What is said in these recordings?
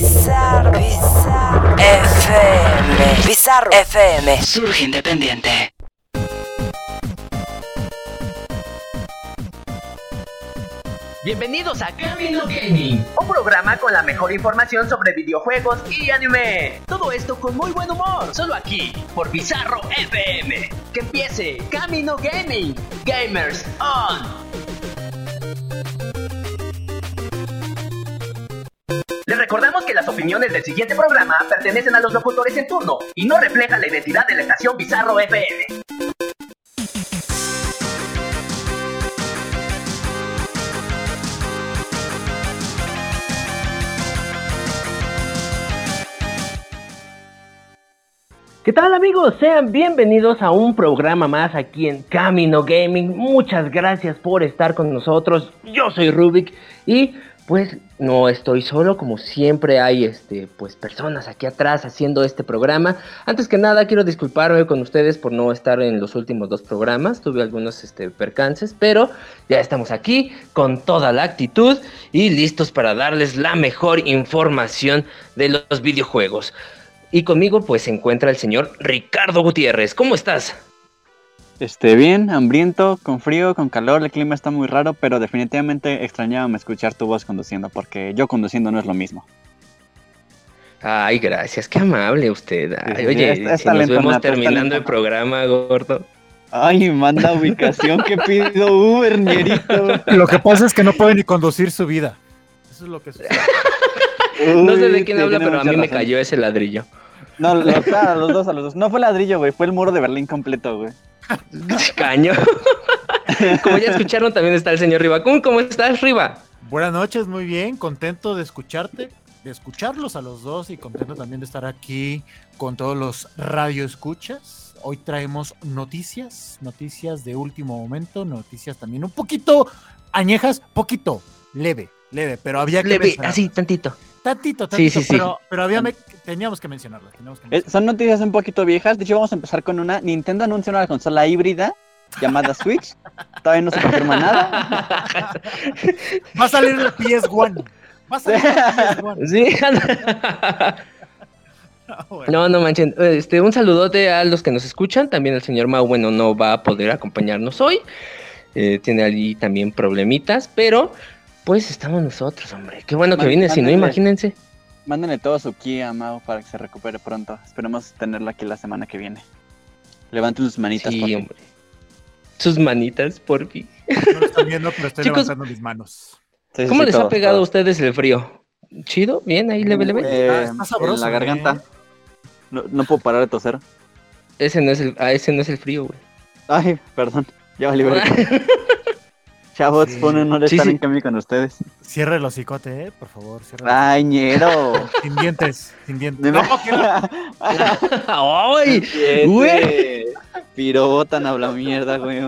Bizarro, Bizarro FM. Bizarro FM. Surge independiente. Bienvenidos a Camino Gaming, un programa con la mejor información sobre videojuegos y anime. Todo esto con muy buen humor, solo aquí, por Bizarro FM. Que empiece Camino Gaming, Gamers On. Les recordamos que las opiniones del siguiente programa pertenecen a los locutores en turno y no reflejan la identidad de la estación Bizarro FM. ¿Qué tal amigos? Sean bienvenidos a un programa más aquí en Camino Gaming. Muchas gracias por estar con nosotros. Yo soy Rubik y pues no estoy solo, como siempre hay este pues personas aquí atrás haciendo este programa. Antes que nada quiero disculparme con ustedes por no estar en los últimos dos programas. Tuve algunos este, percances, pero ya estamos aquí con toda la actitud y listos para darles la mejor información de los videojuegos. Y conmigo pues se encuentra el señor Ricardo Gutiérrez. ¿Cómo estás? Este, bien, hambriento, con frío, con calor, el clima está muy raro, pero definitivamente extrañaba escuchar tu voz conduciendo, porque yo conduciendo no es lo mismo. Ay, gracias, qué amable usted. Ay, oye, si nos vemos terminando el programa, gordo. Ay, manda ubicación que pido Uber, ñerito. Lo que pasa es que no puede ni conducir su vida. Eso es lo que sucede. no sé de quién habla, pero a mí me cayó ese ladrillo. No, los, a los dos, a los dos. No fue ladrillo, güey, fue el muro de Berlín completo, güey. Caño. Como ya escucharon, también está el señor Riva. ¿Cómo, estás, Riva? Buenas noches, muy bien, contento de escucharte, de escucharlos a los dos y contento también de estar aquí con todos los radioescuchas. Hoy traemos noticias, noticias de último momento, noticias también un poquito añejas, poquito, leve, leve, pero había que leve, así tantito. Tantito, tantito, pero, pero había teníamos que mencionarlas. Eh, son noticias un poquito viejas. De hecho, vamos a empezar con una. Nintendo anuncia una consola híbrida llamada Switch. Todavía no se confirma nada. Va a salir el PS1. Va a salir el PS1. Sí. No, no manchen. Este, un saludote a los que nos escuchan. También el señor Mau, bueno, no va a poder acompañarnos hoy. Eh, tiene allí también problemitas, pero pues estamos nosotros, hombre. Qué bueno que viene, si no, imagínense. Mándenle todo su ki a Mau para que se recupere pronto. Esperemos tenerlo aquí la semana que viene. Levanten sus manitas, sí, hombre. Sus manitas, por fin. No lo están viendo, pero estoy levantando mis manos. ¿Cómo les ha pegado a ustedes el frío? ¿Chido? ¿Bien? ¿Ahí leve, leve? Eh, ah, en la garganta. ¿eh? No, no, puedo parar de toser. Ese no es el, ah, ese no es el frío, güey. Ay, perdón. Ya vale, Chavos, ponen no estar en cambio con ustedes. Cierre el hocicote, eh, por favor. Cierre Ay, ñero. Sin dientes, sin dientes. No, ¡Ay! ¡Güey! Pirobotan habla mierda, güey.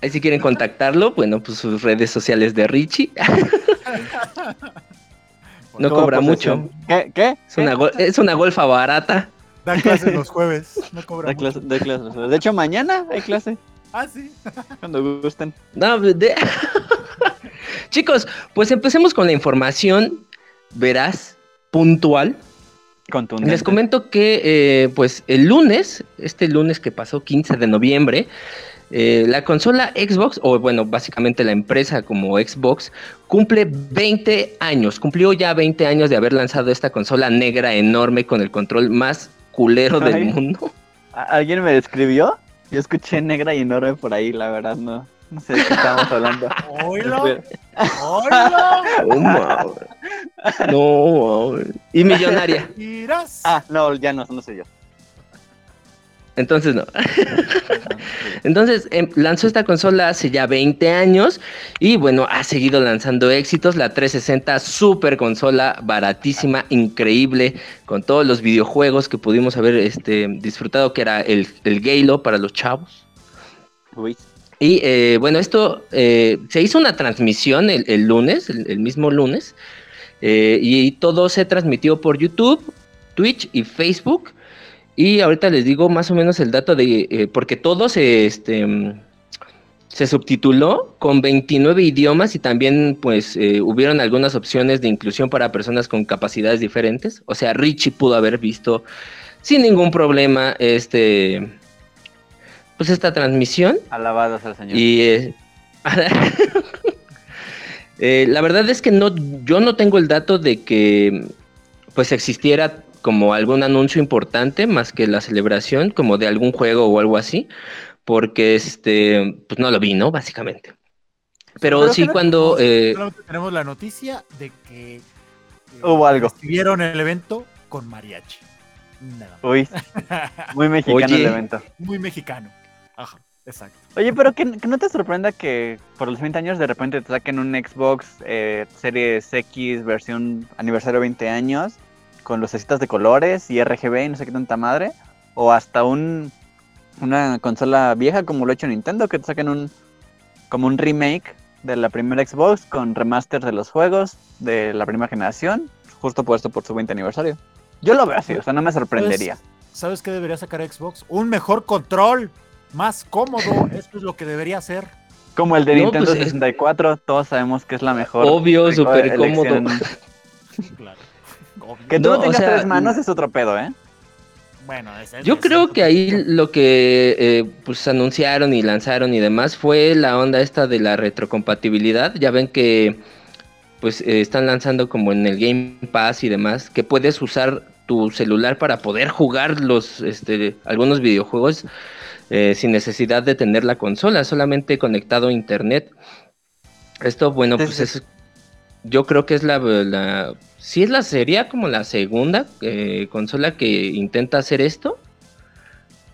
Ahí si quieren contactarlo, bueno, pues sus redes sociales de Richie. no cobra mucho. ¿Qué? ¿Qué? Es una, es una golfa barata. Da clases los jueves. No cobra da mucho. da clases. De hecho, mañana hay clase. Ah, sí. Cuando gusten. No, Chicos, pues empecemos con la información verás, puntual. Contundente. Les comento que, eh, pues, el lunes, este lunes que pasó, 15 de noviembre, eh, la consola Xbox, o bueno, básicamente la empresa como Xbox, cumple 20 años, cumplió ya 20 años de haber lanzado esta consola negra enorme con el control más culero del mundo. ¿Alguien me describió? Yo escuché negra y enorme por ahí, la verdad, no. No sé de qué estamos hablando. ¡Oilo! ¡Oilo! No, Y millonaria. Ah, no, ya no, no sé yo. Entonces no. Entonces em, lanzó esta consola hace ya 20 años y bueno, ha seguido lanzando éxitos. La 360 super consola, baratísima, increíble, con todos los videojuegos que pudimos haber este, disfrutado, que era el, el Halo para los chavos. Y eh, bueno, esto eh, se hizo una transmisión el, lunes, el, mismo lunes, eh, y todo se transmitió por YouTube, Twitch y Facebook. Y ahorita les digo más o menos el dato de, eh, porque todo se, este, se subtituló con 29 idiomas y también pues eh, hubieron algunas opciones de inclusión para personas con capacidades diferentes. O sea, Richie pudo haber visto sin ningún problema este pues esta transmisión. Alabados al Señor. Y eh, la verdad es que no, yo no tengo el dato de que pues existiera como algún anuncio importante más que la celebración como de algún juego o algo así, porque este pues no lo vi, ¿no? Básicamente. Pero, sí cuando eh, tenemos la noticia de que hubo algo. Vieron el evento con mariachi. Nada Uy, muy mexicano el evento. Muy mexicano. Ajá, exacto. Oye, pero que, no te sorprenda que por los 20 años de repente te saquen un Xbox eh, Series X versión aniversario 20 años con lucecitas de colores y RGB y no sé qué tanta madre. O hasta un una consola vieja como lo ha hecho Nintendo, que te saquen un como un remake de la primera Xbox con remaster de los juegos de la primera generación, justo puesto por su 20 aniversario. Yo lo veo así, o sea, no me sorprendería. ¿Sabes qué debería sacar Xbox? Un mejor control más cómodo. Esto es lo que debería hacer. Como el de Nintendo 64, pues, todos sabemos que es la mejor. Obvio, súper cómodo. claro. Que tú no, tengas tres manos es otro pedo, ¿eh? Bueno, yo creo que ahí lo que eh, pues anunciaron y lanzaron y demás fue la onda esta de la retrocompatibilidad. Ya ven que pues eh, están lanzando como en el Game Pass y demás que puedes usar tu celular para poder jugar los este, algunos videojuegos eh, sin necesidad de tener la consola, solamente conectado a internet. Esto, bueno, pues es, yo creo que es la, la sí es la serie como la segunda eh, consola que intenta hacer esto,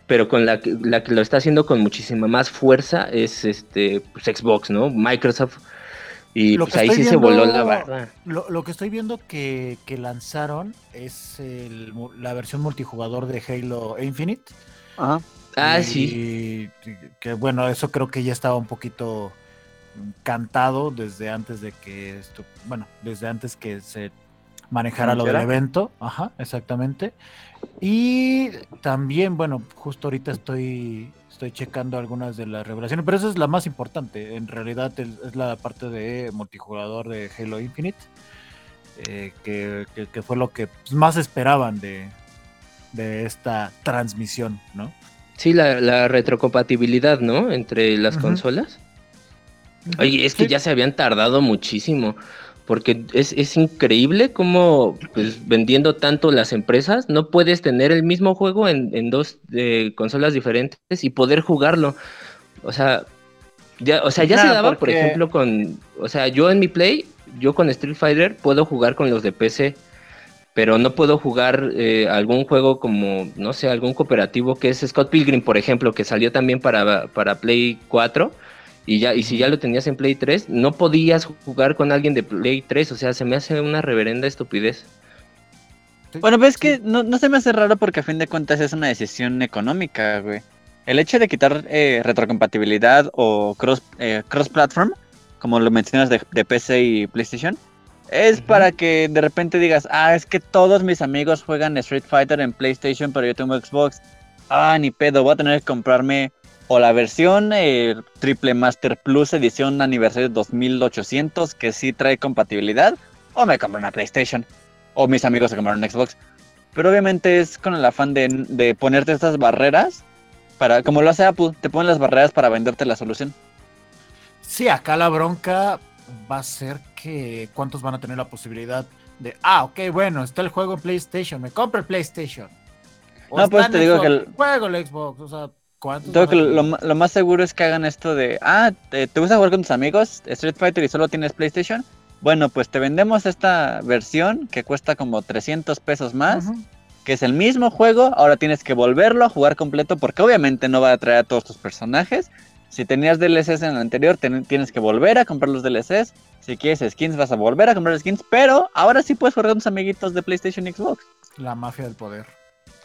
pero con la, la, que lo está haciendo con muchísima más fuerza es este pues Xbox, ¿no? Microsoft. Y pues ahí sí se voló la barra. Lo, que estoy viendo que, que lanzaron es la versión multijugador de Halo Infinite. Ajá. Ah, sí. Que bueno, eso creo que ya estaba un poquito cantado desde antes de que esto, bueno, desde antes que se manejara lo del evento. Ajá, exactamente. Y también, bueno, justo ahorita estoy estoy checando algunas de las revelaciones, pero esa es la más importante. En realidad es la parte de multijugador de Halo Infinite, eh, que, fue lo que más esperaban de, de esta transmisión, ¿no? Sí, la, retrocompatibilidad, ¿no? Entre las consolas. Oye, es que ya se habían tardado muchísimo, porque es, increíble cómo pues, vendiendo tanto las empresas no puedes tener el mismo juego en, dos eh, consolas diferentes y poder jugarlo. O sea, ya, o sea, ya se daba, por ejemplo, con, o sea, yo en mi Play, yo con Street Fighter puedo jugar con los de PC pero no puedo jugar eh, algún juego como, no sé, algún cooperativo que es Scott Pilgrim, por ejemplo, que salió también para, para Play 4. Y, ya, y si ya lo tenías en Play 3, no podías jugar con alguien de Play 3. O sea, se me hace una reverenda estupidez. Bueno, ves que no, no, se me hace raro porque a fin de cuentas es una decisión económica, güey. El hecho de quitar eh, retrocompatibilidad o cross, eh, cross platform, como lo mencionas de, de PC y PlayStation, es para que de repente digas, ah, es que todos mis amigos juegan Street Fighter en PlayStation, pero yo tengo Xbox. Ah, ni pedo, voy a tener que comprarme o la versión eh, Triple Master Plus edición aniversario 2800, que sí trae compatibilidad, o me compro una PlayStation, o mis amigos se compraron un Xbox. Pero obviamente es con el afán de, de ponerte estas barreras, para, como lo hace Apple, te ponen las barreras para venderte la solución. Sí, acá la bronca va a ser que cuántos van a tener la posibilidad de, ah, ok, bueno, está el juego en PlayStation, me compro el PlayStation. no, pues te digo que el juego el Xbox, o sea, lo, más seguro es que hagan esto de, ah, ¿te, gusta jugar con tus amigos Street Fighter y solo tienes PlayStation? Bueno, pues te vendemos esta versión que cuesta como 300 pesos más. Que es el mismo juego, ahora tienes que volverlo a jugar completo porque obviamente no va a traer a todos tus personajes, si tenías DLCs en el anterior, tienes que volver a comprar los DLCs. Si quieres skins, vas a volver a comprar skins. Pero ahora sí puedes jugar con tus amiguitos de PlayStation y Xbox. La mafia del poder.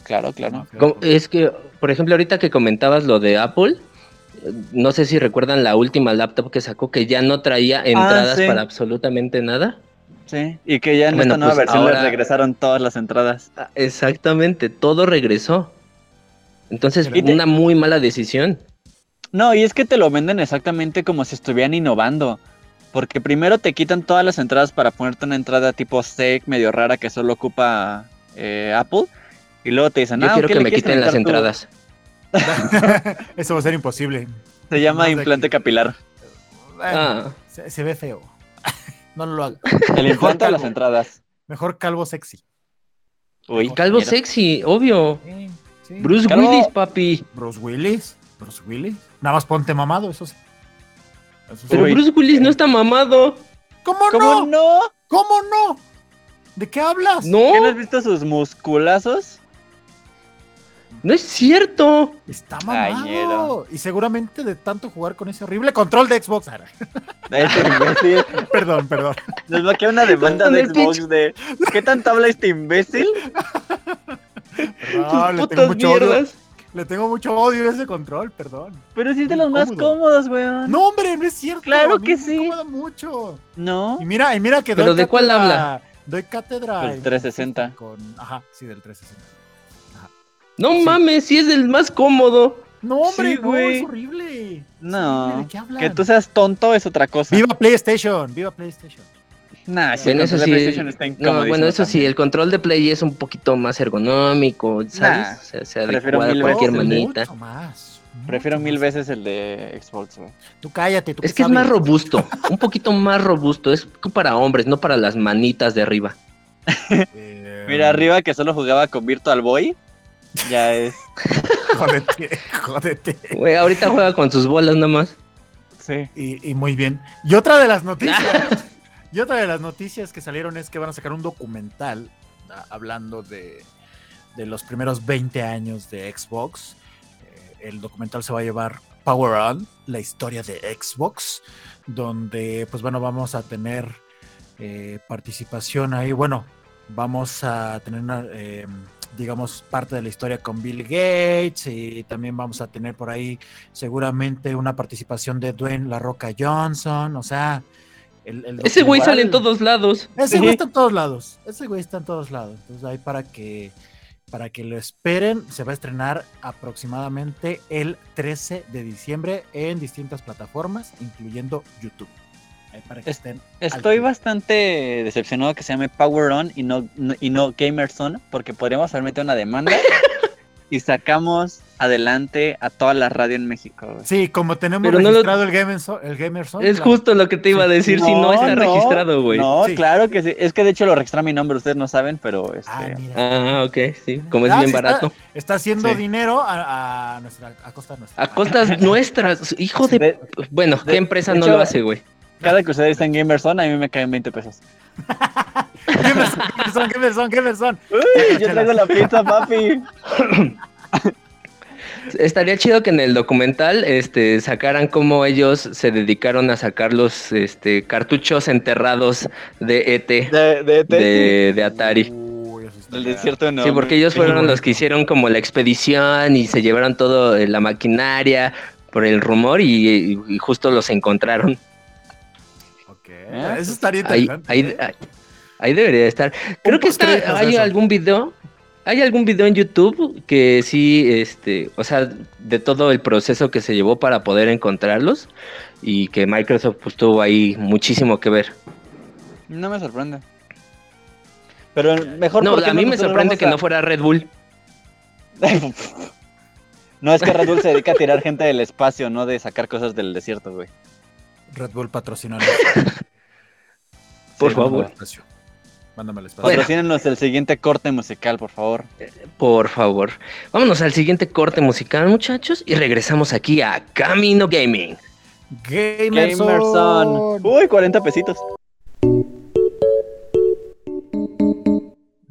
Claro, claro. Es que, por ejemplo, ahorita que comentabas lo de Apple, no sé si recuerdan la última laptop que sacó que ya no traía ah, entradas para absolutamente nada. Sí, y que ya en esta nueva pues versión les regresaron todas las entradas. Ah, exactamente, todo regresó. Entonces, una muy mala decisión. No, y es que te lo venden exactamente como si estuvieran innovando. Porque primero te quitan todas las entradas para ponerte una entrada tipo steak medio rara que solo ocupa eh, Apple. Y luego te dicen, Yo ah, quiero ¿qué que le me quiten las conectar tú?". entradas. Eso va a ser imposible. Se llama implante capilar. Bueno, Ah, se, se ve feo. no lo haga. El implante de las entradas. Mejor calvo sexy. Uy, calvo mira. sexy, obvio. Sí, sí. Bruce Calvo. Willis, papi. Bruce Willis. Bruce Willis. Nada más ponte mamado, eso sí. Eso sí. Pero Uy. Bruce Willis no está mamado. ¿Cómo, ¿Cómo no? no? ¿Cómo no? ¿De qué hablas? ¿Qué no has No, visto sus musculazos? No es cierto. Está mamado. y seguramente de tanto jugar con ese horrible control de Xbox. Este imbécil. perdón, perdón. Nos va a quedar una demanda de Xbox de ¿Qué tanto habla este imbécil? Tus le tengo odio. mierdas. Le tengo mucho odio a ese control, perdón. Pero sí es de los más cómodo. cómodos, weón. No, hombre, no es cierto. Claro que me sí. incomoda mucho. ¿No? Y mira, y mira que ¿Pero doy de cuál cátedra- habla? Doy cátedra. Del en- 360. Con, ajá, sí, del 360. No Sí. mames, sí es el más cómodo. No, hombre, Sí, no, güey. es horrible. Es horrible, No. ¿De qué hablan? Que tú seas tonto es otra cosa. Viva PlayStation, viva PlayStation. Nah, sí, Bueno, eso sí. PlayStation está No, bueno, eso sí, el control de Play es un poquito más ergonómico, ¿sabes? Nah, o sea, se prefiero adecua a mil cualquier veces el de- manita. Mucho más. Prefiero mil veces el de Xbox, güey. Tú cállate, tú Es qué que es más robusto, un poquito más robusto. Es para hombres, no para las manitas de arriba. Mira, arriba que solo jugaba con Virtual Boy. Ya es. Jódete, jódete. Güey, ahorita juega con sus bolas nada más. Sí. Y, y muy bien. Y otra de las noticias. y otra de las noticias que salieron es que van a sacar un documental ah, hablando de, de los primeros 20 años de Xbox. Eh, el documental se va a llevar Power On, la historia de Xbox, donde pues bueno, vamos a tener eh, participación ahí. Bueno, vamos a tener una, eh, digamos, parte de la historia con Bill Gates y también vamos a tener por ahí seguramente una participación de Dwayne La Roca Johnson, o sea, el, el Ese güey sale en todos lados. Ese güey está en todos lados, ese güey está en todos lados, entonces ahí para que para que lo esperen, se va a estrenar aproximadamente el 13 de diciembre en distintas plataformas, incluyendo YouTube. Para que Es- estén Estoy bastante decepcionado que se llame Power On y no, no- y no Gamers On, porque podríamos haber metido una demanda y sacamos adelante a toda la radio en México. güey. Sí, como tenemos Pero no lo- registrado el Gamerson, el Gamerson, Es claro. justo lo que te iba a decir si no está no, registrado, güey. No, Sí. claro que sí. Es que de hecho lo registra mi nombre, ustedes no saben, pero este. Ah, mira. Ah, ok, sí. Como es Ah, bien está- barato. Está haciendo Sí. dinero a, a nuestra, a costa nuestra. A costas nuestras. Hijo de. de- Bueno, de- ¿qué empresa de no hecho- lo hace, güey? Cada que ustedes estén Gamers On, a mí me caen 20 pesos. Gamerson, Gamerson, Gamerson, Gamerson. Uy, yo traigo la pizza, papi. Estaría chido que en el documental este, sacaran cómo ellos se dedicaron a sacar los este, cartuchos enterrados de ET, De, de, de- de, de Atari. Uy, del desierto no. Sí, porque ellos fueron los que hicieron como la expedición y se llevaron todo la maquinaria por el rumor y, y justo los encontraron. Ah, Eso estaría Ahí, interesante. ahí, ¿eh? ahí, ahí debería estar. Creo que está, hay eso. algún video, hay algún video en YouTube que sí, este, o sea, de todo el proceso que se llevó para poder encontrarlos y que Microsoft pues tuvo ahí muchísimo que ver. No me sorprende. Pero mejor No, porque a mí me sorprende que a- no fuera Red Bull. no, es que Red Bull se dedica a tirar gente del espacio, no de sacar cosas del desierto, güey. Red Bull patrocinando. Por Sí, favor. Mándame el espacio. El siguiente corte musical, por favor. Por favor. Vámonos al siguiente corte musical, muchachos, y regresamos aquí a Camino Gaming. Gamerson. Gamerson. Uy, 40 pesitos.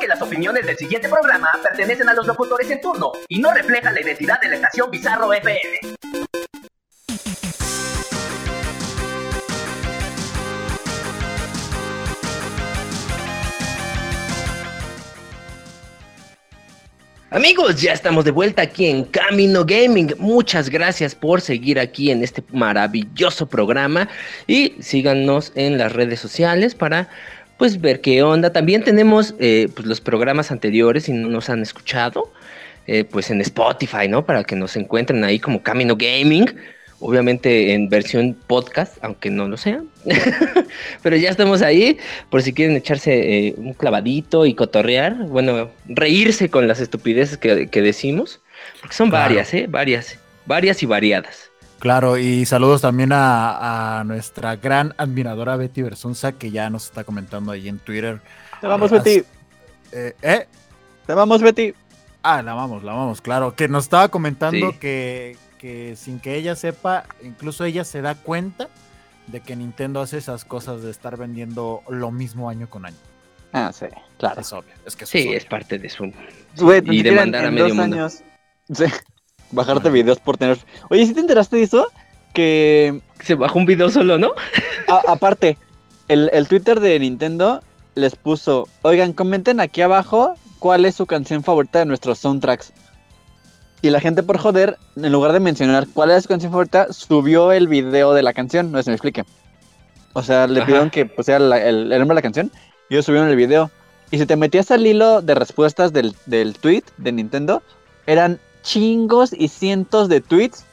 Que las opiniones del siguiente programa pertenecen a los locutores en turno y no reflejan la identidad de la estación Bizarro FM. Amigos, ya estamos de vuelta aquí en Camino Gaming. Muchas gracias por seguir aquí en este maravilloso programa y síganos en las redes sociales para pues ver qué onda. También tenemos eh, pues, los programas anteriores, si no nos han escuchado, eh, pues en Spotify, ¿no? Para que nos encuentren ahí como Camino Gaming obviamente en versión podcast, aunque no lo sea. Pero ya estamos ahí, por si quieren echarse eh, un clavadito y cotorrear, bueno, reírse con las estupideces que, decimos, porque son varias, ¿eh? Varias, varias y variadas. Claro, y saludos también a, nuestra gran admiradora Betty Versunza, que ya nos está comentando ahí en Twitter. Te vamos, Betty. Eh, ¿eh? Te vamos, Betty. Ah, la vamos, la vamos, claro. Que nos estaba comentando que, que sin que ella sepa, incluso ella se da cuenta de que Nintendo hace esas cosas de estar vendiendo lo mismo año con año. Ah, sí, claro. Es obvio. Es que sí, es, parte de su. y demandar a medio mundo. Años, sí, bajarte videos por tener. Oye, ¿sí te enteraste de eso? Que. Se bajó un video solo, ¿no? aparte, el, el Twitter de Nintendo les puso: Oigan, comenten aquí abajo cuál es su canción favorita de nuestros soundtracks. Y la gente por joder, en lugar de mencionar cuál es su canción favorita, subió el video de la canción, no si me explique. O sea, le pidieron que pusiera el, nombre de la canción y ellos subieron el video. Y si te metías al hilo de respuestas del, del tweet de Nintendo, eran chingos y cientos de tweets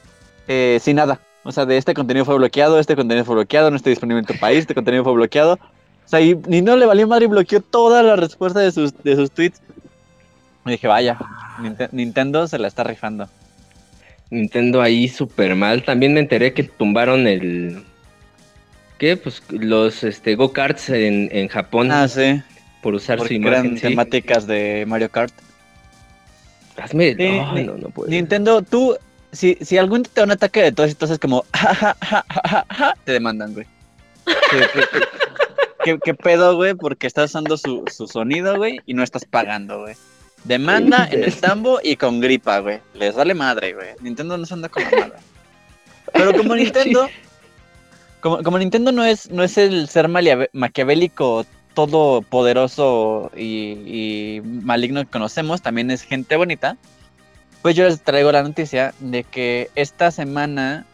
eh, sin nada. O sea, de este contenido fue bloqueado, este contenido fue bloqueado, no está disponible en tu país, este contenido fue bloqueado. O sea, y no le valió madre y bloqueó toda la respuesta de sus, de sus tweets. Y dije, vaya, Nintendo se la está rifando. Nintendo ahí súper mal. También me enteré que tumbaron el. ¿Qué? Pues los este, go-karts en, Japón. Ah, sí. Por usar su imagen. temáticas de Mario Kart. Hazme. no, no, Nintendo, tú. Si, si algún te da un ataque de todos, entonces como. te demandan, güey. ¿Qué, qué, pedo, güey? Porque estás usando su, su sonido, güey, y no estás pagando, güey. Demanda en el tambo y con gripa, güey. Les vale madre, güey. Nintendo no se anda con nada. Pero como Nintendo, como, Nintendo no es, no es el ser maquiavélico todopoderoso y, y maligno que conocemos, también es gente bonita. Pues yo les traigo la noticia de que esta semana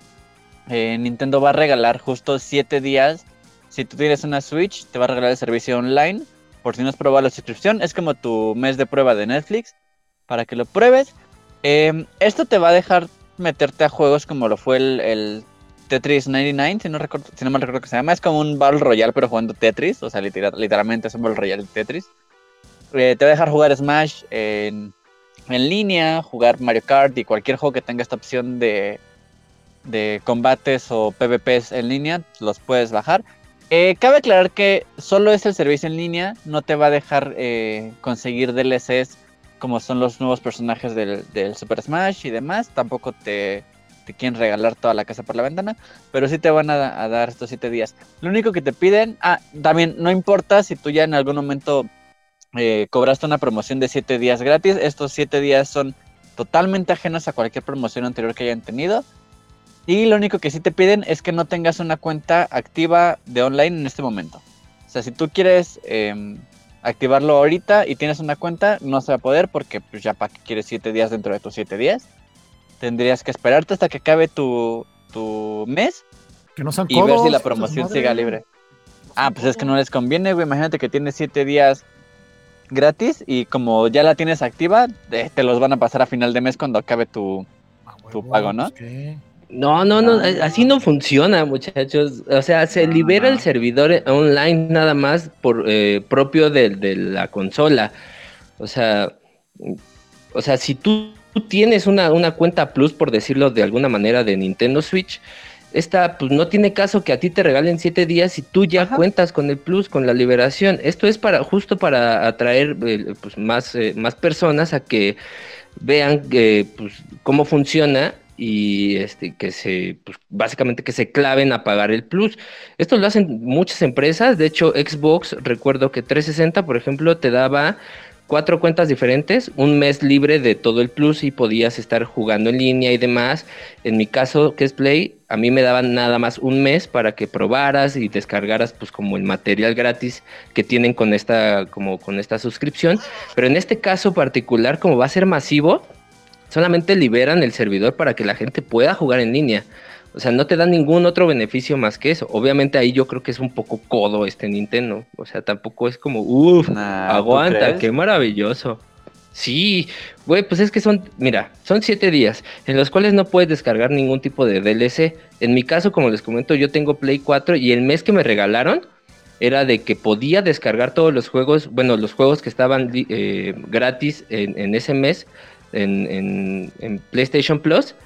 eh, Nintendo va a regalar justo 7 días. Si tú tienes una Switch, te va a regalar el servicio online por si no has probado la suscripción, es como tu mes de prueba de Netflix para que lo pruebes. Em, esto te va a dejar meterte a juegos como lo fue el, Tetris 99, si no, recuerdo, si no mal recuerdo que se llama. Es como un Battle Royale, pero jugando Tetris. O sea, literalmente es un Battle Royale de Tetris. Eh, te va a dejar jugar Smash en, en, línea, jugar Mario Kart y cualquier juego que tenga esta opción de, de combates o PvPs en línea, los puedes bajar. Eh, cabe aclarar que solo es el servicio en línea, no te va a dejar eh, conseguir DLCs como son los nuevos personajes del, Super Smash y demás. Tampoco te, quieren regalar toda la casa por la ventana, pero sí te van a, dar estos 7 días. Lo único que te piden, ah, también no importa si tú ya en algún momento eh, cobraste una promoción de 7 días gratis, estos 7 días son totalmente ajenos a cualquier promoción anterior que hayan tenido. Y lo único que sí te piden es que no tengas una cuenta activa de online en este momento. O sea, si tú quieres em, activarlo ahorita y tienes una cuenta, no se va a poder porque pues ya para que quieres 7 días dentro de tus 7 días. Tendrías que esperarte hasta que acabe tu, tu mes. Que no sean y ver si la promoción siga libre. Ah, pues es que no les conviene, güey. Imagínate que tienes 7 días gratis y como ya la tienes activa, te los van a pasar a final de mes cuando acabe tu, ah, tu pago, ¿no? Pues, no, no, no, así no funciona, muchachos. O sea, se libera el servidor online nada más por eh, propio de, la consola. O sea, o sea, si tú, tienes una, una, cuenta plus, por decirlo de alguna manera, de Nintendo Switch, esta, pues no tiene caso que a ti te regalen siete días si tú ya cuentas con el plus, con la liberación. Esto es para justo para atraer eh, pues, más, eh, más personas a que vean pues, cómo funciona y este que se pues, básicamente que se claven a pagar el plus. Esto lo hacen muchas empresas, de hecho Xbox, recuerdo que 360, por ejemplo, te daba cuatro cuentas diferentes, un mes libre de todo el plus y podías estar jugando en línea y demás. En mi caso, que es Play, a mí me daban nada más un mes para que probaras y descargaras pues como el material gratis que tienen con esta como con esta suscripción, pero en este caso particular como va a ser masivo, solamente liberan el servidor para que la gente pueda jugar en línea. O sea, no te dan ningún otro beneficio más que eso. Obviamente ahí yo creo que es un poco codo este Nintendo. O sea, tampoco es como, uff, aguanta, qué maravilloso. Sí, güey, pues es que son, mira, son siete días en los cuales no puedes descargar ningún tipo de DLC. En mi caso, como les comento, yo tengo Play 4 y el mes que me regalaron era de que podía descargar todos los juegos, bueno, los juegos que estaban eh, gratis en, ese mes en, en PlayStation Plus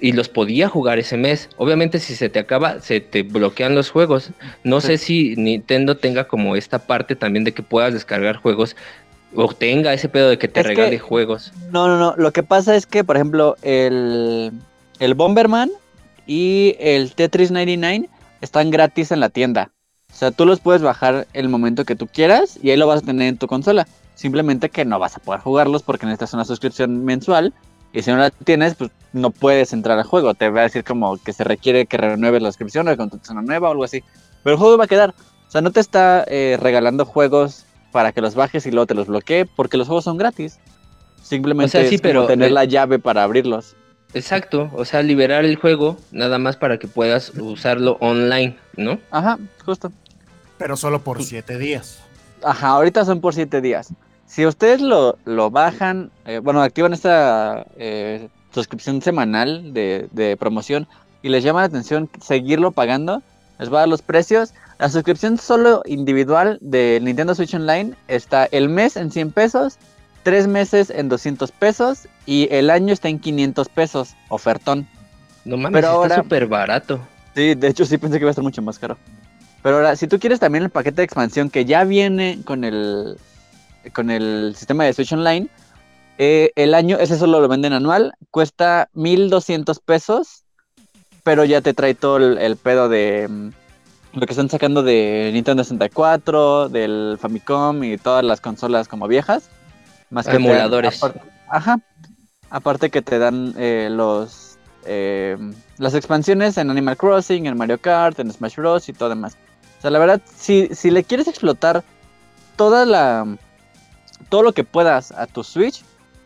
y los podía jugar ese mes. Obviamente si se te acaba, se te bloquean los juegos. No sé si Nintendo tenga como esta parte también de que puedas descargar juegos o tenga ese pedo de que te regale juegos. No, no, no. Lo que pasa es que, por ejemplo, el, el Bomberman y el Tetris 99 están gratis en la tienda. O sea, tú los puedes bajar el momento que tú quieras y ahí lo vas a tener en tu consola. Simplemente que no vas a poder jugarlos porque necesitas una suscripción mensual y si no la tienes, pues no puedes entrar al juego. Te va a decir como que se requiere que renueves la suscripción o que contrates una nueva o algo así. Pero el juego va a quedar. O sea, no te está eh, regalando juegos para que los bajes y luego te los bloquee, porque los juegos son gratis. Simplemente o sí, pero, tener la llave para abrirlos. Exacto, o sea, liberar el juego nada más para que puedas usarlo online, ¿no? Ajá, justo. Pero solo por siete días. Ajá, ahorita son por siete días. Si ustedes lo, bajan, eh, bueno, activan esta eh, suscripción semanal de, promoción y les llama la atención seguirlo pagando, les va a dar los precios. La suscripción solo individual de Nintendo Switch Online está el mes en 100 pesos, tres meses en 200 pesos y el año está en 500 pesos, ofertón. No mames, Pero está súper barato. Sí, de hecho sí pensé que iba a estar mucho más caro. Pero ahora, si tú quieres también el paquete de expansión que ya viene con el, con el sistema de Switch Online, eh, el año, ese solo lo venden anual, cuesta 1200 pesos, pero ya te trae todo el, pedo de mm, lo que están sacando de Nintendo 64, del Famicom y todas las consolas como viejas. Más que emuladores. ajá. Aparte que te dan eh, los eh, las expansiones en Animal Crossing, en Mario Kart, en Smash Bros. y todo demás. O sea, la verdad, si, si le quieres explotar toda la todo lo que puedas a tu Switch,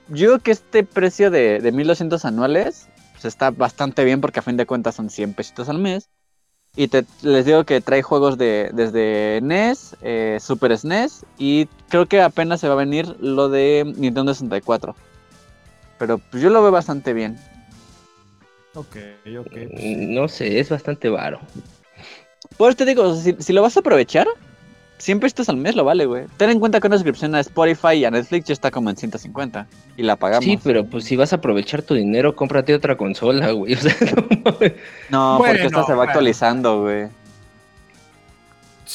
yo creo que este precio de, de 1200 anuales pues está bastante bien porque a fin de cuentas son 100 pesitos al mes. Y te, les digo que trae juegos de, desde NES, eh, Super SNES y creo que apenas se va a venir lo de Nintendo 64. Pero pues, yo lo veo bastante bien. Ok, ok. No sé, es bastante varo. Pues te digo, si, si lo vas a aprovechar, 100 pesos al mes lo vale, güey. Ten en cuenta que una suscripción a Spotify y a Netflix ya está como en 150 y la pagamos. Sí, pero pues si vas a aprovechar tu dinero, cómprate otra consola, güey. no, porque esta se va actualizando, güey.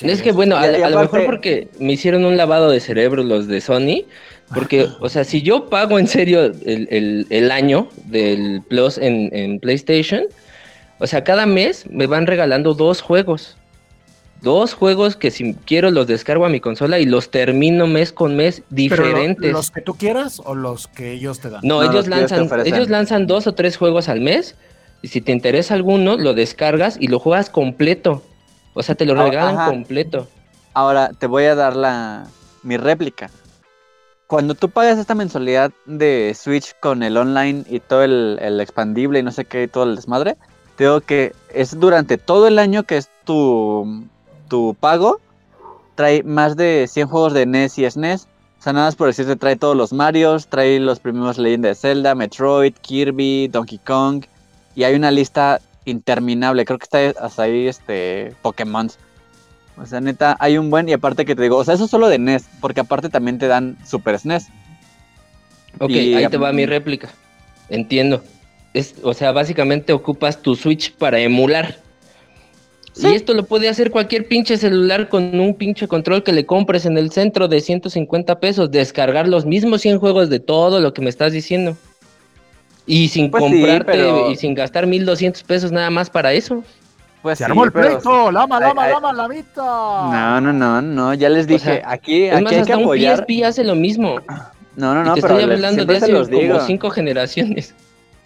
es que bueno, a, lo mejor porque me hicieron un lavado de cerebro los de Sony. Porque, o sea, si yo pago en serio el, año del Plus en, en PlayStation, o sea, cada mes me van regalando dos juegos dos juegos que si quiero los descargo a mi consola y los termino mes con mes diferentes. ¿Los que tú quieras o los que ellos te dan? No, ellos lanzan, ellos lanzan dos o tres juegos al mes y si te interesa alguno, lo descargas y lo juegas completo. O sea, te lo ah, regalan completo. Ahora te voy a dar la mi réplica. Cuando tú pagas esta mensualidad de Switch con el online y todo el, el expandible y no sé qué, y todo el desmadre, te digo que es durante todo el año que es tu, tu pago trae más de 100 juegos de NES y SNES. O sea, nada más por decirte, trae todos los Marios, trae los primeros Leyendas de Zelda, Metroid, Kirby, Donkey Kong. Y hay una lista interminable. Creo que está hasta ahí este Pokémon. O sea, neta, hay un buen. Y aparte que te digo, o sea, eso solo de NES. Porque aparte también te dan Super SNES. Ok, ahí te va mi réplica. Entiendo. Es, o sea, básicamente ocupas tu Switch para emular. Y esto lo puede hacer cualquier pinche celular con un pinche control que le compres en el centro de 150 pesos, descargar los mismos 100 juegos de todo lo que me estás diciendo. Y sin pues comprarte y sin gastar 1200 pesos nada más para eso. Pues Se sí, armó el pero- pleito, lama, Ay, lama, ay. lama, lamita. No, no, no, no, ya les dije, sea, aquí, Es aquí más, hay que hasta un apoyar. PSP hace lo mismo. No, no, Y no, te pero estoy hablando de hace como cinco generaciones.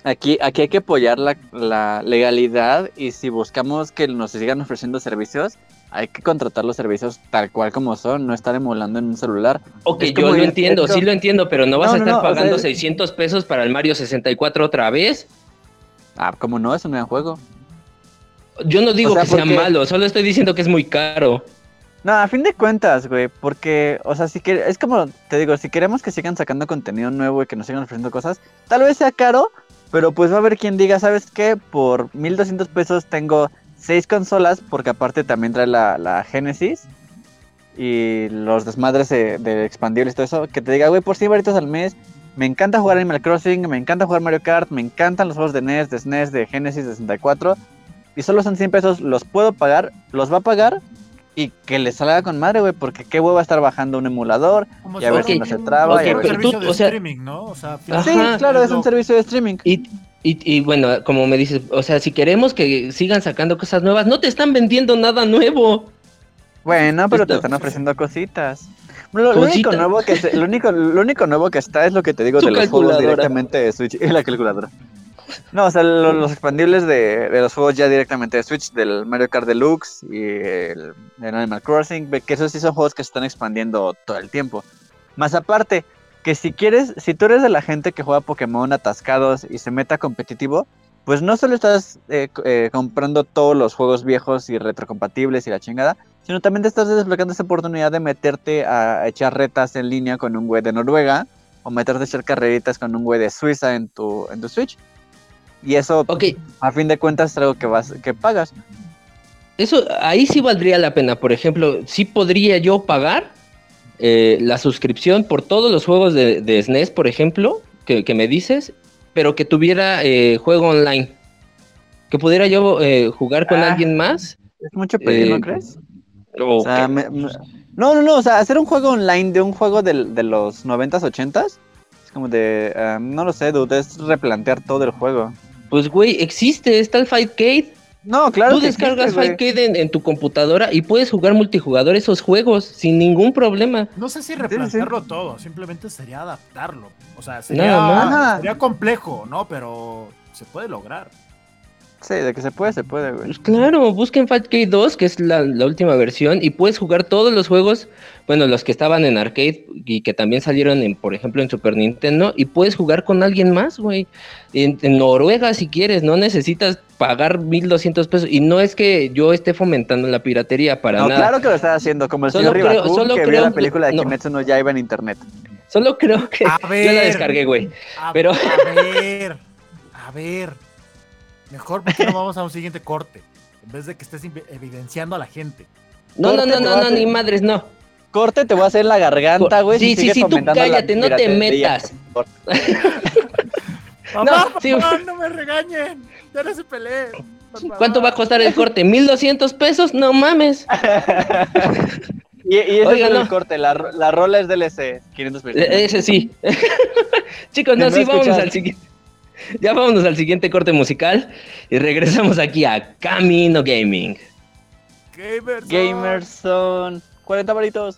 Aquí, aquí hay que apoyar la, la legalidad y si buscamos que nos sigan ofreciendo servicios, hay que contratar los servicios tal cual como son, no estar emulando en un celular. Ok, Es yo lo entiendo, sí lo entiendo, pero no vas No, a no, estar o sea, pagando es- 600 pesos para el Mario 64 otra vez. Ah, como no, es un gran juego. Yo no digo O sea, que sea malo, solo estoy diciendo que es muy caro. No, a fin de cuentas, güey, porque, o sea, si que, es como, te digo, si queremos que sigan sacando contenido nuevo y que nos sigan ofreciendo cosas, tal vez sea caro, pero pues va a haber quien diga, ¿sabes qué? Por 1200 pesos tengo seis consolas, porque aparte también trae la, la Genesis y los desmadres de, de expandibles y todo eso, que te diga, güey, por 100 varitos al mes, me encanta jugar Animal Crossing, me encanta jugar Mario Kart, me encantan los juegos de NES, de SNES, de Genesis, de 64, y solo son 100 pesos, los puedo pagar, los va a pagar y que le salga con madre, güey, porque qué huevo estar bajando un emulador. Como y a ver si no se traba, un y a ver si- servicio tú, de o sea- streaming, ¿no? O sea, Ajá. Sí, claro, es lo- un servicio de streaming. Y, y, y bueno, como me dices, o sea, si queremos que sigan sacando cosas nuevas, no te están vendiendo nada nuevo. Bueno, pero te están ofreciendo cositas. Lo, lo único nuevo que se- lo único lo único nuevo que está es lo que te digo Su de los juegos directamente de Switch y la calculadora. No, o sea, lo- los expandibles de, de los juegos ya directamente de Switch, del Mario Kart Deluxe y el, el Animal Crossing, que esos sí son juegos que se están expandiendo todo el tiempo. Más aparte, que si quieres, si tú eres de la gente que juega Pokémon atascados y se meta competitivo, pues no solo estás eh, eh, comprando todos los juegos viejos y retrocompatibles y la chingada, sino también te estás desbloqueando esa oportunidad de meterte a echar retas en línea con un güey de Noruega o meterte a echar carreritas con un güey de Suiza en tu, en tu Switch. Y eso, a fin de cuentas, es algo que, vas, que pagas. eso ahí sí valdría la pena. Por ejemplo, sí podría yo pagar eh, la suscripción por todos los juegos de, de SNES, por ejemplo, que, que me dices, pero que tuviera eh, juego online. Que pudiera yo eh, jugar con Ah. alguien más. Es mucho pedir, Eh, ¿no crees? o sea, me- me- no, no, no, o sea, hacer un juego online de un juego del- de, los 90s, 80s, es como de, ah, no lo sé, dude, es replantear todo el juego. Pues, güey, existe, está el Fightcade. No, claro. Tú que descargas. Fightcade en, en tu computadora y puedes jugar multijugador esos juegos sin ningún problema. No sé si replantearlo todo, simplemente sería adaptarlo. O sea, Nada sería, más. sería complejo, ¿no? Pero se puede lograr. Sí, de que se puede, se puede, güey. Pues claro, busquen Fightcade 2, que es la, la última versión, y puedes jugar todos los juegos, bueno, los que estaban en arcade y que también salieron, en, por ejemplo, en Super Nintendo, y puedes jugar con alguien más, güey. En, en Noruega, si quieres, no necesitas pagar 1200 pesos. Y no es que yo esté fomentando la piratería para No, nada. claro que lo estás haciendo, como el Solo señor creo- Ribaku, solo que vio creo la que- película de no. Kimetsu no Yaiba en internet. Solo creo que A yo la ver. descargué, güey. A, Pero- a ver, a ver. Mejor porque no vamos a un siguiente corte. En vez de que estés evidenciando a la gente. No, no, Corte, no, no, no, ni madres, no. Corte, te voy a hacer la garganta, güey. Sí, si sí, sí, tú cállate, no te metas. Mamá, sí. papá, no me regañen. Ya no se peleen. ¿Cuánto va a costar el corte? ¿1200 pesos? No mames. Y, y ese Oiga, es el no. corte, la, la rola es DLC, 500 pesos. E- Ese sí. Chicos, no, No sí, escuchas. al siguiente. Ya vámonos al siguiente corte musical y regresamos aquí a Camino Gaming. Gamers. Gamers son 40 varitos.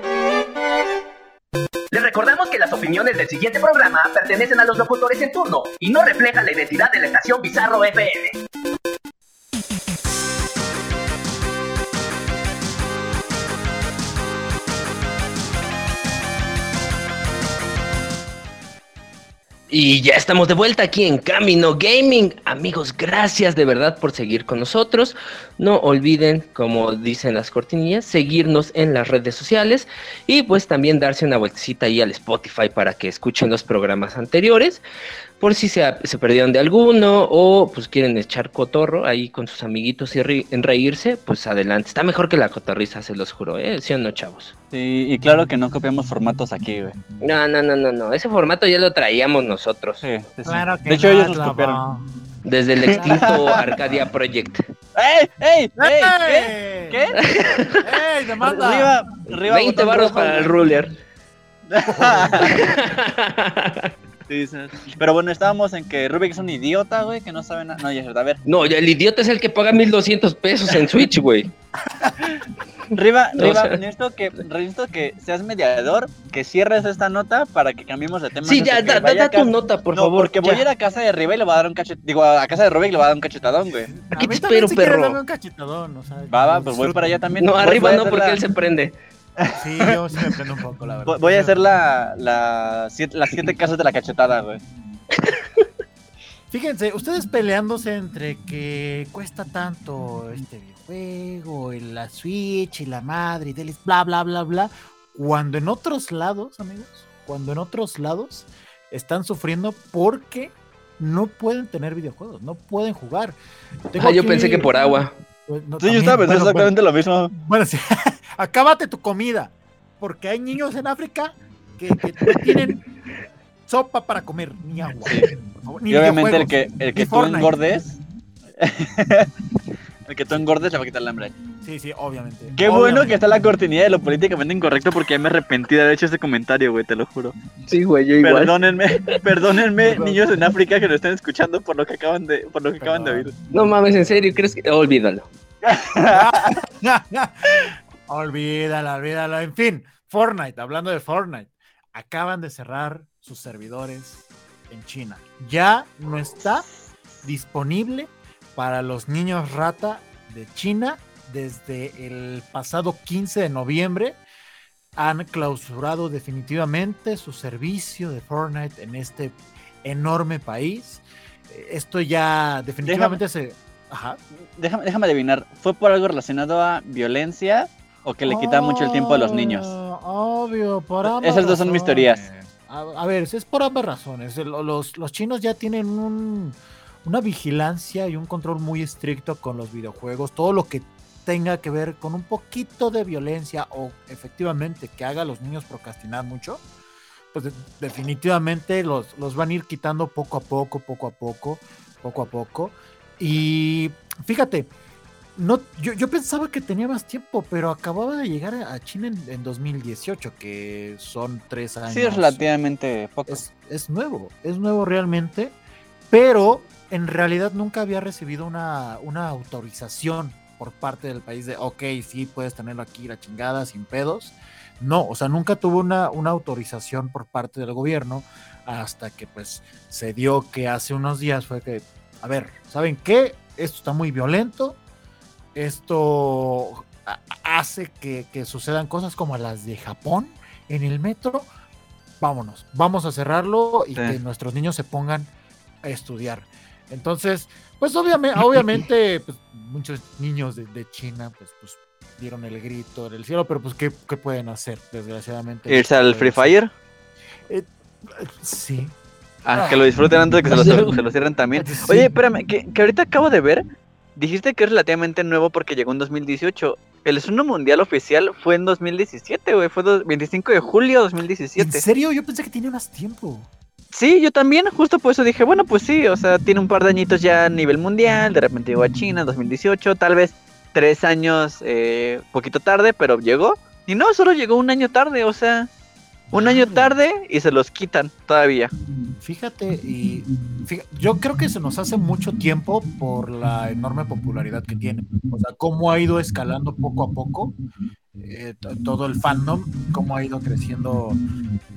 Recordamos que las opiniones del siguiente programa pertenecen a los locutores en turno y no reflejan la identidad de la estación Bizarro FM. Y ya estamos de vuelta aquí en Camino Gaming. Amigos, gracias de verdad por seguir con nosotros. No olviden, como dicen las cortinillas, seguirnos en las redes sociales y pues también darse una vueltecita ahí al Spotify para que escuchen los programas anteriores. Por si se, se perdieron de alguno o pues quieren echar cotorro ahí con sus amiguitos y en reírse, pues adelante. Está mejor que la cotorriza, se los juro, ¿eh? ¿Sí o no, chavos? Sí, y claro que no copiamos formatos aquí, güey. No, no, no, no, no. Ese formato ya lo traíamos nosotros. Sí, sí, sí. Claro que De hecho, no, ellos los Slava. copiaron. Desde el extinto Arcadia Project. ¡Ey! ¡Ey! ¡Ey! ¿Qué? ¡Ey! ¿Qué? ¡Ey, demanda! Arriba, arriba. 20 botón baros rojo, para el ruler. Pero bueno, estábamos en que Rubik es un idiota, güey, que no sabe nada. No, ya es verdad. A ver, No, ya el idiota es el que paga 1200 pesos en Switch, güey. Riva, No, Riva, o sea- necesito que, necesito que seas mediador, que cierres esta nota para que cambiemos de tema. Sí, ya, da, da, tu nota, por no, favor. porque voy ya. a ir a casa de Riva y le voy a dar un cachet... Digo, a casa de Rubik le voy a dar un cachetadón, güey. Aquí A te espero, perro. un cachetadón, o sea, Va, va, pues voy para allá también. No, Voy- arriba voy no, porque la- él se prende. Sí, yo sí me prendo un poco, la verdad. Voy- a hacer la, la siete- las siete casas de la cachetada, güey. Fíjense, ustedes peleándose entre que cuesta tanto este videojuego, y la Switch y la madre y delis, bla, bla, bla, bla. Cuando en otros lados, amigos, cuando en otros lados están sufriendo porque no pueden tener videojuegos, no pueden jugar. Tengo Ah, yo aquí- pensé que por agua. Pues, no, Sí, yo estaba pensando bueno, exactamente lo mismo. Bueno, sí. acábate tu comida, porque hay niños en África que, que no tienen sopa para comer, ni agua. por favor, ni Y obviamente el que, el que tú Fortnite. engordes. el que tú engordes le va a quitar el hambre. Sí, sí, obviamente. Qué bueno que está la cortinilla de lo políticamente incorrecto porque ya me arrepentí de haber hecho ese comentario, güey, te lo juro. Sí, güey, yo Perdónenme, perdónenme, Perdón. niños en África que lo están escuchando por lo que acaban de, por lo que acaban de oír. No mames, en serio, ¿crees que.? Olvídalo. olvídala, olvídala. En fin, Fortnite, hablando de Fortnite, acaban de cerrar sus servidores en China. Ya no está disponible para los niños rata de China desde el pasado 15 de noviembre. Han clausurado definitivamente su servicio de Fortnite en este enorme país. Eh, Esto ya definitivamente se... Ajá. Déjame, déjame adivinar, ¿fue por algo relacionado a violencia o que le quita mucho el tiempo a los niños? Ah, Obvio, por ambas Esas dos son mis teorías. A, a ver, es por ambas razones. Los, los chinos ya tienen un- una vigilancia y un control muy estricto con los videojuegos. Todo lo que tenga que ver con un poquito de violencia o efectivamente que haga a los niños procrastinar mucho, pues de- definitivamente los, los van a ir quitando poco a poco, poco a poco, poco a poco. Y fíjate, no, yo, yo pensaba que tenía más tiempo, pero acababa de llegar a China en, en 2018, que son tres años. Sí, es relativamente poco. es, es nuevo, es nuevo realmente, pero en realidad nunca había recibido una, una autorización por parte del país de, ok, sí, puedes tenerlo aquí, la chingada, sin pedos. No, o sea, nunca tuvo una, una autorización por parte del gobierno hasta que pues se dio que hace unos días fue que, a ver, ¿saben qué? Esto está muy violento, esto ha- hace que, que sucedan cosas como las de Japón en el metro. Vámonos, vamos a cerrarlo y Sí. que nuestros niños se pongan a estudiar. Entonces, pues obviamente, obviamente pues, muchos niños de, de China pues, pues dieron el grito en el cielo, pero pues ¿qué, qué pueden hacer? Desgraciadamente. ¿Irse al Free Pueden hacer- Fire? Sí. Ah, que lo disfruten antes de que se lo, se lo cierren también. Sí. Oye, espérame, que, que ahorita acabo de ver. Dijiste que es relativamente nuevo porque llegó en 2018. El Suno Mundial oficial fue en 2017, güey. Fue do- 25 de julio de ¿En 2017. serio? Yo pensé que tenía más tiempo. Sí, yo también, justo por eso dije, bueno, pues sí, o sea, tiene un par de añitos ya a nivel mundial. De repente llegó a China en 2018, tal vez tres años, eh, poquito tarde, pero llegó. Y no, solo llegó un año tarde, o sea, un año tarde y se los quitan todavía. Fíjate, y fíjate, yo creo que se nos hace mucho tiempo por la enorme popularidad que tiene. O sea, cómo ha ido escalando poco a poco eh, to- todo el fandom, cómo ha ido creciendo,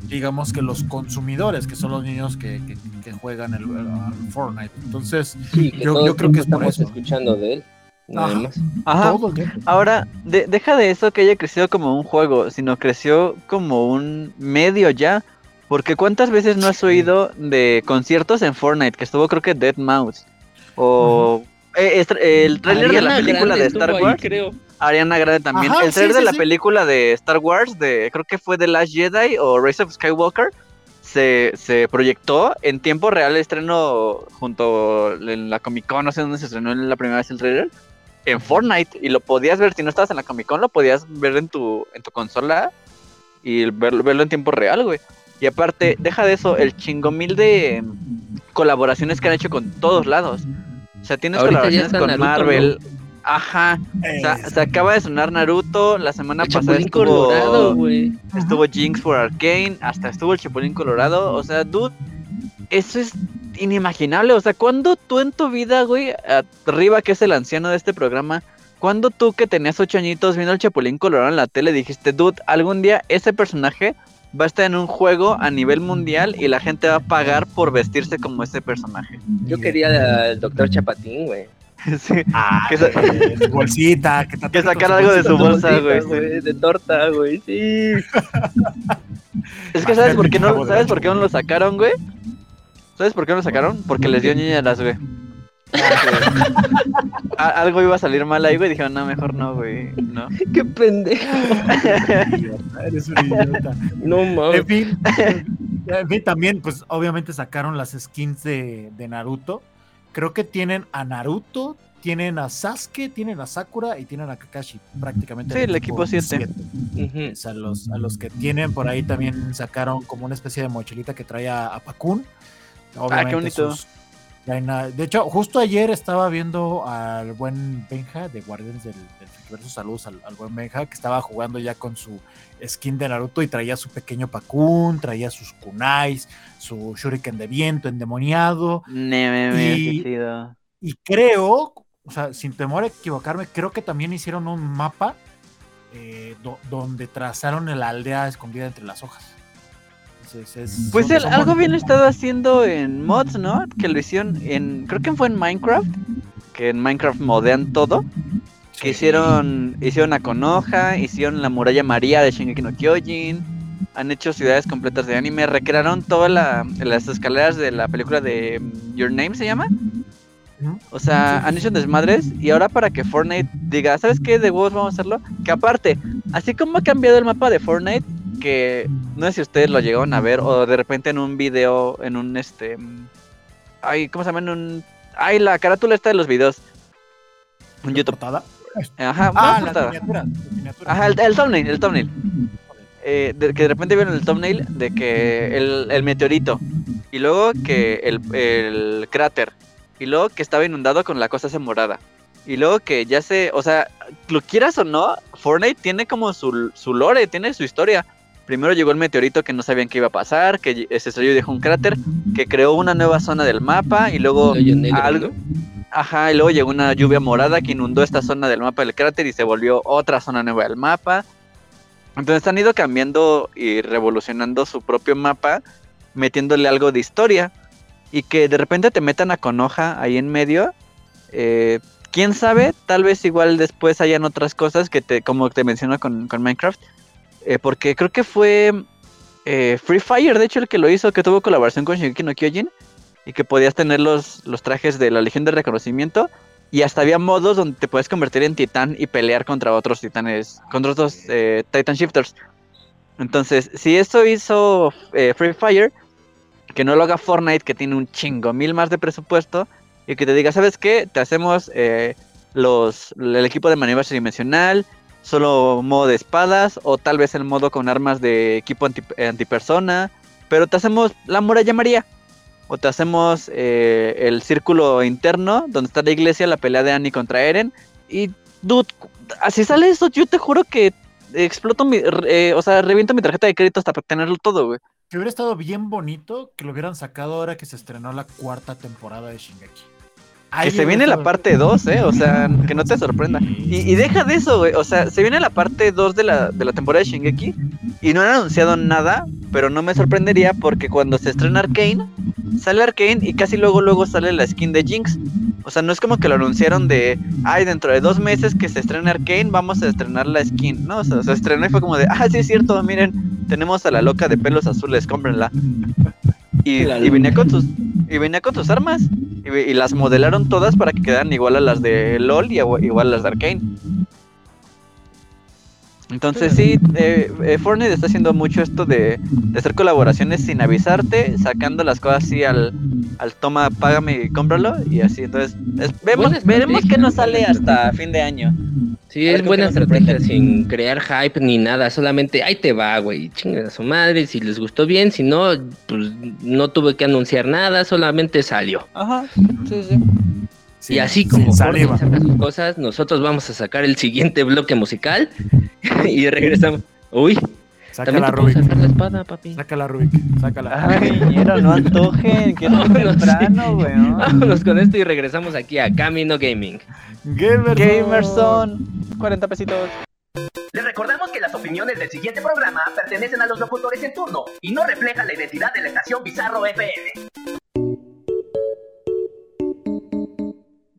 digamos que los consumidores, que son los niños que, que- que juegan el, el Fortnite. Entonces, Sí, que Yo- creo que es por eso. escuchando de él. Nada Ajá. más. Ajá. todo el tiempo. Ahora, de- deja de eso que haya crecido como un juego, sino creció como un medio ya. Porque cuántas veces no has oído de conciertos en Fortnite, que estuvo creo que Dead Mouse. O eh, el trailer de la Ariana película Grande de Star ahí, Wars. creo. Ariana Grande también. Ajá, el trailer sí, de la sí. película de Star Wars, de creo que fue The Last Jedi o Rise of Skywalker. se, se proyectó en tiempo real el estreno junto en la Comic Con, no sé dónde se estrenó en la primera vez el trailer, en Fortnite y lo podías ver, si no estabas en la Comic Con, lo podías ver en tu, en tu consola y verlo, verlo en tiempo real, güey. Y aparte, deja de eso, el chingomil de colaboraciones que han hecho con todos lados. O sea, tienes Ahorita colaboraciones con Naruto, Marvel. Ajá. Eh, O sea, se acaba de sonar Naruto. La semana El pasada Chapulín estuvo, Colorado, güey. estuvo Jinx por Arcane. Hasta estuvo el Chapulín Colorado. O sea, dude, eso es inimaginable. O sea, ¿cuándo tú en tu vida, güey, arriba que es el anciano de este programa, cuando tú que tenías ocho añitos viendo el Chapulín Colorado en la tele dijiste, dude, algún día ese personaje va a estar en un juego a nivel mundial y la gente va a pagar por vestirse como ese personaje? Yo quería al doctor Chapatín, güey. Sí. Ah, que sa- eh, su bolsita, que, Que sacar algo de su bolsa, güey. sí. De torta, güey, sí. Es que ¿sabes por qué no, ¿sabes por qué no lo sacaron, güey? ¿Sabes por qué no lo sacaron? Porque les dio ñañaras, güey. A- algo iba a salir mal ahí, güey. Dijeron, no, mejor no, güey. No. Qué pendejo. Eres un idiota. No En mames. fin, en fin, también, pues obviamente sacaron las skins de, de Naruto. Creo que tienen a Naruto, tienen a Sasuke, tienen a Sakura y tienen a Kakashi. Prácticamente Sí, el equipo siete. Ujú. Es a los, a los que tienen por ahí también sacaron como una especie de mochilita que trae a, a Pakun. Ah, qué bonito. sus- de hecho, justo ayer estaba viendo al buen Benja de Guardianes del, del Universo. Saludos al, al buen Benja que estaba jugando ya con su skin de Naruto y traía su pequeño Pakun, traía sus kunais, su shuriken de viento endemoniado. Ne, me, Y-. Y creo, o sea, sin temor a equivocarme, creo que también hicieron un mapa eh, do- donde trazaron la aldea escondida entre las hojas. Entonces, es- Pues él, algo bien estado haciendo en mods, ¿no? Que lo hicieron en. Creo que fue en Minecraft. Que en Minecraft modean todo. Que hicieron. Hicieron a Konoha, hicieron la muralla María de Shingeki no Kyojin. Han hecho ciudades completas de anime. Recrearon todas la- las escaleras de la película de mm, Your Name se llama. O sea, han hecho desmadres y ahora para que Fortnite diga, ¿sabes qué? De huevos vamos a hacerlo. Que aparte, así como ha cambiado el mapa de Fortnite, que no sé si ustedes lo llegaron a ver o de repente en un video, en un este... Ay, ¿cómo se llama? En un... Ay, la carátula está de los videos. ¿La YouTube. portada? Ajá, Ah, portada. Ajá, el, el thumbnail, el thumbnail. Eh, de- que de repente vieron el thumbnail de que el, el meteorito. Y luego que el, el cráter. Y luego que estaba inundado con la cosa esa morada. Y luego que ya se. O sea, lo quieras o no, Fortnite tiene como su, su lore, tiene su historia. Primero llegó el meteorito que no sabían qué iba a pasar, que se estrelló y dejó un cráter, que creó una nueva zona del mapa y luego algo. Ajá, y luego llegó una lluvia morada que inundó esta zona del mapa del cráter y se volvió otra zona nueva del mapa. Entonces han ido cambiando y revolucionando su propio mapa, metiéndole algo de historia. Y que de repente te metan a Konoha ahí en medio. eh, Quién sabe, tal vez igual después hayan otras cosas que te, como te menciono con, con Minecraft. Eh, porque creo que fue eh, Free Fire, de hecho, el que lo hizo, que tuvo colaboración con Shingeki no Kyojin y que podías tener los, los trajes de la Legión de Reconocimiento y hasta había modos donde te puedes convertir en titán y pelear contra otros titanes, contra otros eh, Titan Shifters. Entonces, si eso hizo Free Fire, que no lo haga Fortnite, que tiene un chingo, mil más de presupuesto, y que te diga, ¿sabes qué? Te hacemos eh, los, el equipo de maniobra tridimensional, solo modo de espadas, o tal vez el modo con armas de equipo anti, eh, antipersona, pero te hacemos la muralla María. O te hacemos eh, el círculo interno, donde está la iglesia, la pelea de Annie contra Eren. Y, dude, así sale eso, yo te juro que exploto mi. eh, o sea, reviento mi tarjeta de crédito hasta tenerlo todo, güey. Que hubiera estado bien bonito que lo hubieran sacado ahora que se estrenó la cuarta temporada de Shingeki. Que se viene la parte 2, ¿eh? O sea, que no te sorprenda. Y, y deja de eso, güey. O sea, se viene la parte 2 de la, de la temporada de Shingeki. Y no han anunciado nada, pero no me sorprendería porque cuando se estrena Arkane, sale Arkane y casi luego luego sale la skin de Jinx. O sea, no es como que lo anunciaron de, ay, dentro de dos meses que se estrena Arkane, vamos a estrenar la skin. No, o sea, se estrenó y fue como de, ah, sí es cierto, miren, tenemos a la loca de pelos azules, cómprenla. Y, venía con sus y venía con sus armas y, y las modelaron todas para que quedaran igual a las de LOL y a- igual a las de Arkane. Entonces sí, eh, eh, Fortnite está haciendo mucho esto de, de hacer colaboraciones sin avisarte, sacando las cosas así al, al toma, págame y cómpralo y así. Entonces es- vemos, veremos que nos sale hasta fin de año. Sí, ver es buena estrategia sin crear hype ni nada, solamente ahí te va, güey, chingan a su madre, si les gustó bien, si no, pues no tuve que anunciar nada, solamente salió. Ajá, sí, sí. Sí, y así como saca sus cosas, nosotros vamos a sacar el siguiente bloque musical y regresamos. Uy, también Sácala, te puedo Rubik. sacar la espada, papi. Sácala, Rubik. Sácala. Ay, ñero, no antojen, que es temprano, weón. Vámonos con esto y regresamos aquí a Camino Gaming. Gamerson. Gamerson, 40 pesitos. Les recordamos que las opiniones del siguiente programa pertenecen a los locutores en turno y no reflejan la identidad de la estación Bizarro FM.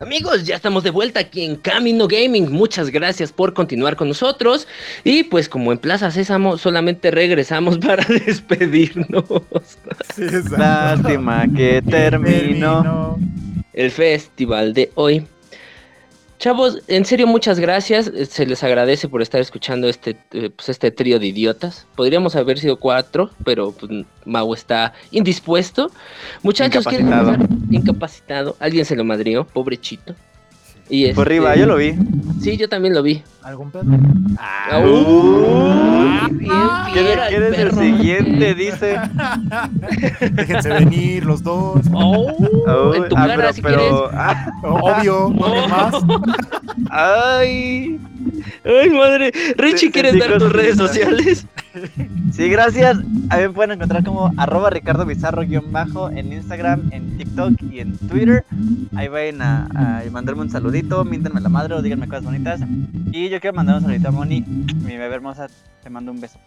Amigos, ya estamos de vuelta aquí en Camino Gaming. Muchas gracias por continuar con nosotros. Y pues como en Plaza Sésamo, solamente regresamos para despedirnos. Lástima que. Terminó. El festival de hoy. Chavos, en serio, muchas gracias. Eh, Se les agradece por estar escuchando este, eh, pues, este trío de idiotas. Podríamos haber sido cuatro, pero pues, Mau está indispuesto. Muchachos, ¿quieren Incapacitado. Incapacitado. Alguien se lo madrió, pobrechito. Y Por este, arriba, yo lo vi. Sí, yo también lo vi. ¿Algún pedo? Ah, Uh. bien ¿Quién fiera quién es el perro. siguiente? Dice. Déjense venir los dos. Oh, Oh, en tu ah, cara, pero, si pero- ah, Obvio, ¿alguien más? ay. Ay, madre. Richie, ¿quieres sí, dar tus redes sociales? Sí, gracias. A mí me pueden encontrar como arroba Ricardo Bizarro guion bajo en Instagram, en TikTok y en Twitter. Ahí vayan a, a mandarme un saludito, miéntenme la madre o díganme cosas bonitas. Y yo quiero mandar un saludito a Moni, mi bebé hermosa. Te mando un beso.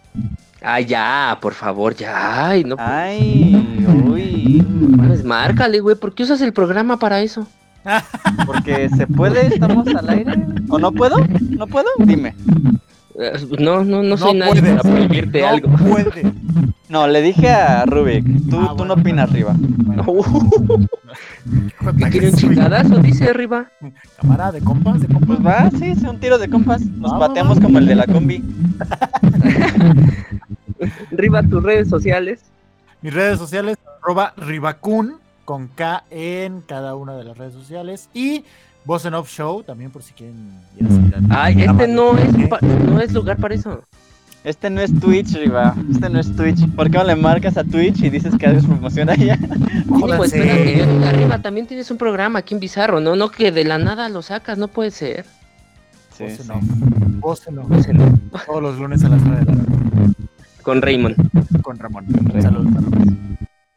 Ay, ya, por favor, ya. Ay, no. Ay, uy. Pues márcale, güey. ¿Por qué usas el programa para eso? Porque se puede, estamos al aire. ¿O no puedo? ¿No puedo? Dime. Eh, No, no, no soy nadie puede. para prohibirte no algo. puede. No, le dije a Rubik, tú, Ah, tú bueno. no opinas arriba. Uh, Hijo de ¿Me quiere un chingadazo? Dice arriba. Cámara de compas, de compas. Pues va, sí, es un tiro de compas. Nos pateamos como el de la combi. Arriba tus redes sociales. Mis redes sociales, arroba Ribacun, con K en cada una de las redes sociales. Y Voz en Off Show, también por si quieren ir a seguir al Ay, este de no es, no es lugar para eso. Este no es Twitch, Riva. Este no es Twitch. ¿Por qué no le marcas a Twitch y dices que haces promoción allá? Espérate, arriba también tienes un programa aquí en Bizarro, ¿no? No que de la nada lo sacas, no puede ser. Sí, Voz en sí. Off. Voz en Off. Todos los lunes a las 9 de la noche. Con Raymond. Con Ramón. Ramón. Saludos, saludos.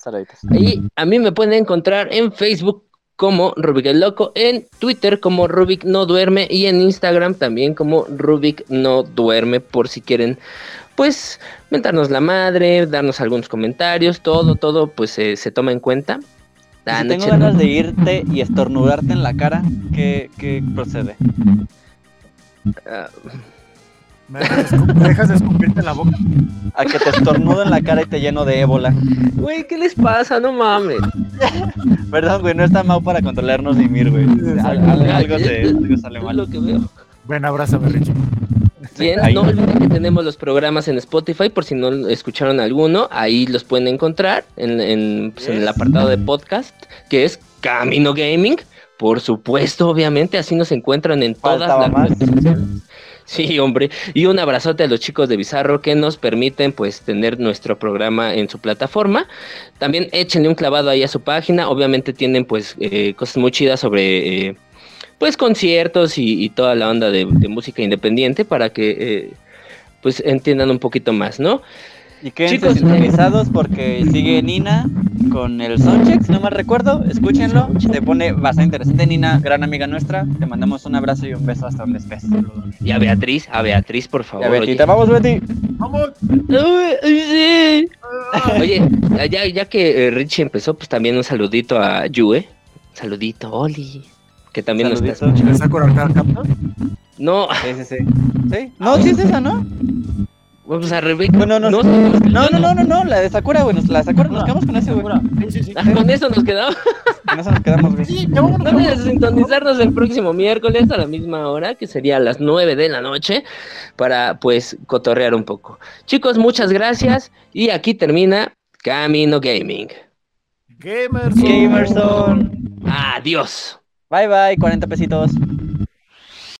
Saluditos. Y a mí me pueden encontrar en Facebook como Rubik el Loco, en Twitter como Rubik No Duerme y en Instagram también como Rubik No Duerme por si quieren pues mentarnos la madre, darnos algunos comentarios, todo, todo pues eh, se toma en cuenta. Si no, tengo ganas no. de irte y estornudarte en la cara, ¿qué, qué procede? Ah, ¿Me dejas, de escu- me dejas de escupirte en la boca? A que te estornudo en la cara y te lleno de ébola. Güey, ¿qué les pasa? No mames. Perdón, güey, no está mal para controlarnos ni mir, güey. Al- al- algo, se, algo sale Es mal. lo que veo. Richie. Bien, Ahí. no olviden que tenemos los programas en Spotify, por si no escucharon alguno, ahí los pueden encontrar en, en, pues, en el apartado de podcast, que es Camino Gaming. Por supuesto, obviamente, así nos encuentran en todas las redes sociales. Sí, hombre. Y un abrazote a los chicos de Bizarro que nos permiten pues tener nuestro programa en su plataforma. También échenle un clavado ahí a su página. Obviamente tienen pues eh, cosas muy chidas sobre eh, pues conciertos y, toda la onda de, de música independiente para que eh, pues entiendan un poquito más, ¿no? Y quédense Chicos, sintonizados porque sigue Nina con el soundcheck, si no mal recuerdo. Escúchenlo, se pone bastante interesante. Nina, gran amiga nuestra, te mandamos un abrazo y un beso hasta donde estés. Y a Beatriz, a Beatriz, por favor. Ya, oye. Betita, vamos, Betty. Vamos. Oye, ya, ya que eh, Richie empezó, pues también un saludito a Yue. Saludito, Oli. Que también nos está. ¿Me saco la carta? No, Sí, sí, sí. ¿Sí? No, sí es esa, ¿no? Vamos a Rebeca. No, no, no. No, pues, no, no, no, la de Sakura, güey. La de Sakura, nos quedamos con ese, güey. Ah, con eso nos quedamos. Con eso nos quedamos, güey. Sí, no, no, sintonizarnos el próximo miércoles a la misma hora, que sería a las 9 de la noche, para pues cotorrear un poco. Chicos, muchas gracias. Y aquí termina Camino Gaming. Gamerson. Gamerson. Adiós. Bye bye, 40 pesitos.